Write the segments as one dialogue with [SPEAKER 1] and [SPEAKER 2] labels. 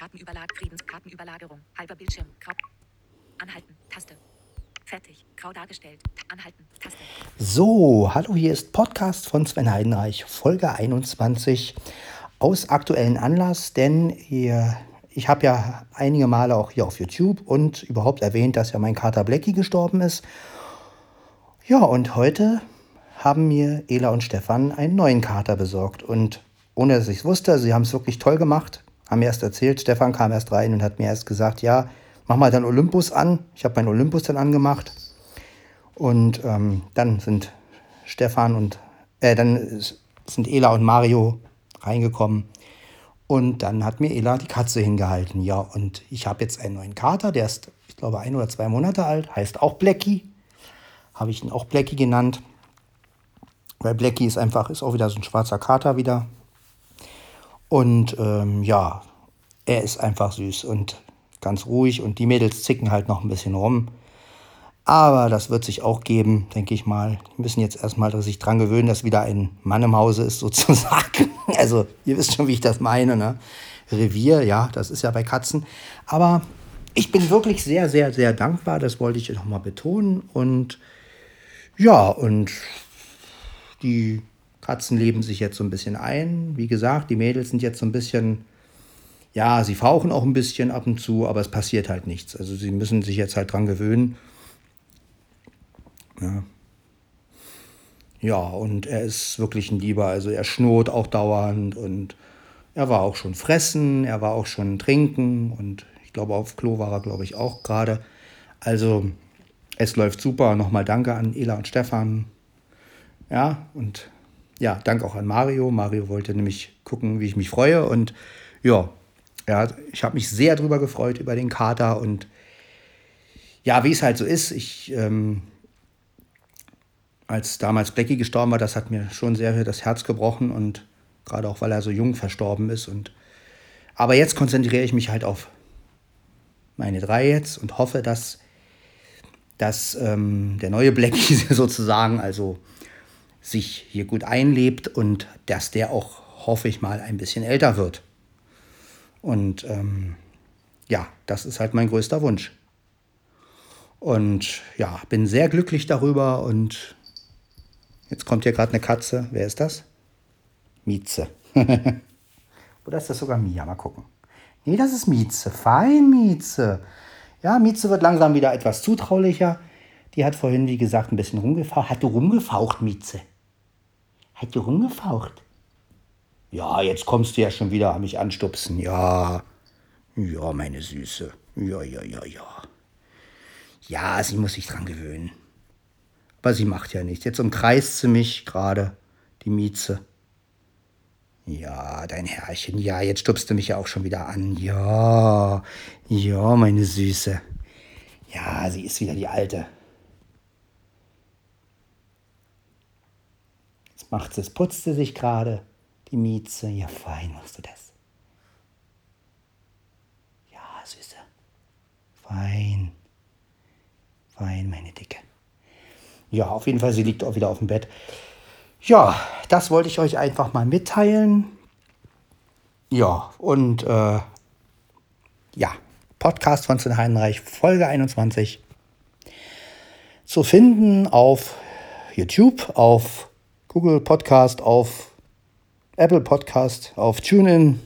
[SPEAKER 1] Kartenüberlag, Friedens, Kartenüberlagerung, halber Bildschirm, grau. Anhalten, Taste. Fertig, grau dargestellt. Anhalten, Taste.
[SPEAKER 2] So, hallo, hier ist Podcast von Sven Heidenreich, Folge 21 aus aktuellen Anlass, denn ihr, ich habe ja einige Male auch hier auf YouTube und überhaupt erwähnt, dass ja mein Kater Blackie gestorben ist. Ja, und heute haben mir Ela und Stefan einen neuen Kater besorgt und ohne dass ich es wusste, sie haben es wirklich toll gemacht, haben mir erst erzählt, Stefan kam erst rein und hat mir erst gesagt, ja, mach mal deinen Olympus an. Ich habe meinen Olympus dann angemacht. Und ähm, dann sind Stefan und, äh, dann sind Ela und Mario reingekommen. Und dann hat mir Ela die Katze hingehalten. Ja, und ich habe jetzt einen neuen Kater, der ist, ich glaube, ein oder zwei Monate alt, heißt auch Blackie. Habe ich ihn auch Blackie genannt. Weil Blackie ist einfach, ist auch wieder so ein schwarzer Kater wieder. Und ähm, ja, er ist einfach süß und ganz ruhig und die Mädels zicken halt noch ein bisschen rum. Aber das wird sich auch geben, denke ich mal. Die müssen jetzt erstmal sich dran gewöhnen, dass wieder ein Mann im Hause ist, sozusagen. Also, ihr wisst schon, wie ich das meine, ne? Revier, ja, das ist ja bei Katzen. Aber ich bin wirklich sehr, sehr, sehr dankbar. Das wollte ich noch mal betonen. Und ja, und die Katzen leben sich jetzt so ein bisschen ein. Wie gesagt, die Mädels sind jetzt so ein bisschen, ja, sie fauchen auch ein bisschen ab und zu, aber es passiert halt nichts. Also sie müssen sich jetzt halt dran gewöhnen. Ja. Ja, und er ist wirklich ein Lieber. Also er schnurrt auch dauernd und er war auch schon fressen, er war auch schon trinken und ich glaube, auf Klo war er, glaube ich, auch gerade. Also es läuft super. Nochmal danke an Ela und Stefan. Ja, und ja, danke auch an Mario. Mario wollte nämlich gucken, wie ich mich freue. Und ja, ja ich habe mich sehr drüber gefreut, über den Kater. Und ja, wie es halt so ist, ich, ähm, als damals Blackie gestorben war, das hat mir schon sehr das Herz gebrochen. Und gerade auch, weil er so jung verstorben ist. Und, aber jetzt konzentriere ich mich halt auf meine drei jetzt und hoffe, dass, dass ähm, der neue Blackie sozusagen, also sich hier gut einlebt und dass der auch, hoffe ich mal, ein bisschen älter wird. Und ähm, ja, das ist halt mein größter Wunsch. Und ja, bin sehr glücklich darüber und jetzt kommt hier gerade eine Katze. Wer ist das? Mieze. Oder ist das sogar Mia? Mal gucken. Nee, das ist Mieze. Fein, Mieze. Ja, Mieze wird langsam wieder etwas zutraulicher. Die hat vorhin, wie gesagt, ein bisschen rumgefaucht. Hat du rumgefaucht, Mieze? Hat du rumgefaucht? Ja, jetzt kommst du ja schon wieder an mich anstupsen. Ja, ja, meine Süße. Ja, ja, ja, ja. Ja, sie muss sich dran gewöhnen. Aber sie macht ja nichts. Jetzt umkreist sie mich gerade, die Mieze. Ja, dein Herrchen. Ja, jetzt stupst du mich ja auch schon wieder an. Ja, ja, meine Süße. Ja, sie ist wieder die Alte. macht es, putzt sie sich gerade die Mieze. Ja, fein machst du das. Ja, Süße. Fein. Fein, meine Dicke. Ja, auf jeden Fall, sie liegt auch wieder auf dem Bett. Ja, das wollte ich euch einfach mal mitteilen. Ja, und äh, ja, Podcast von Sven Heinreich, Folge 21. Zu finden auf YouTube, auf Google Podcast, auf Apple Podcast, auf TuneIn.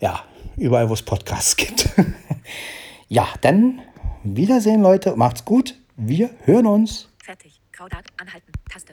[SPEAKER 2] Ja, überall, wo es Podcasts gibt. ja, dann Wiedersehen, Leute. Macht's gut. Wir hören uns.
[SPEAKER 1] Fertig. Graudat anhalten.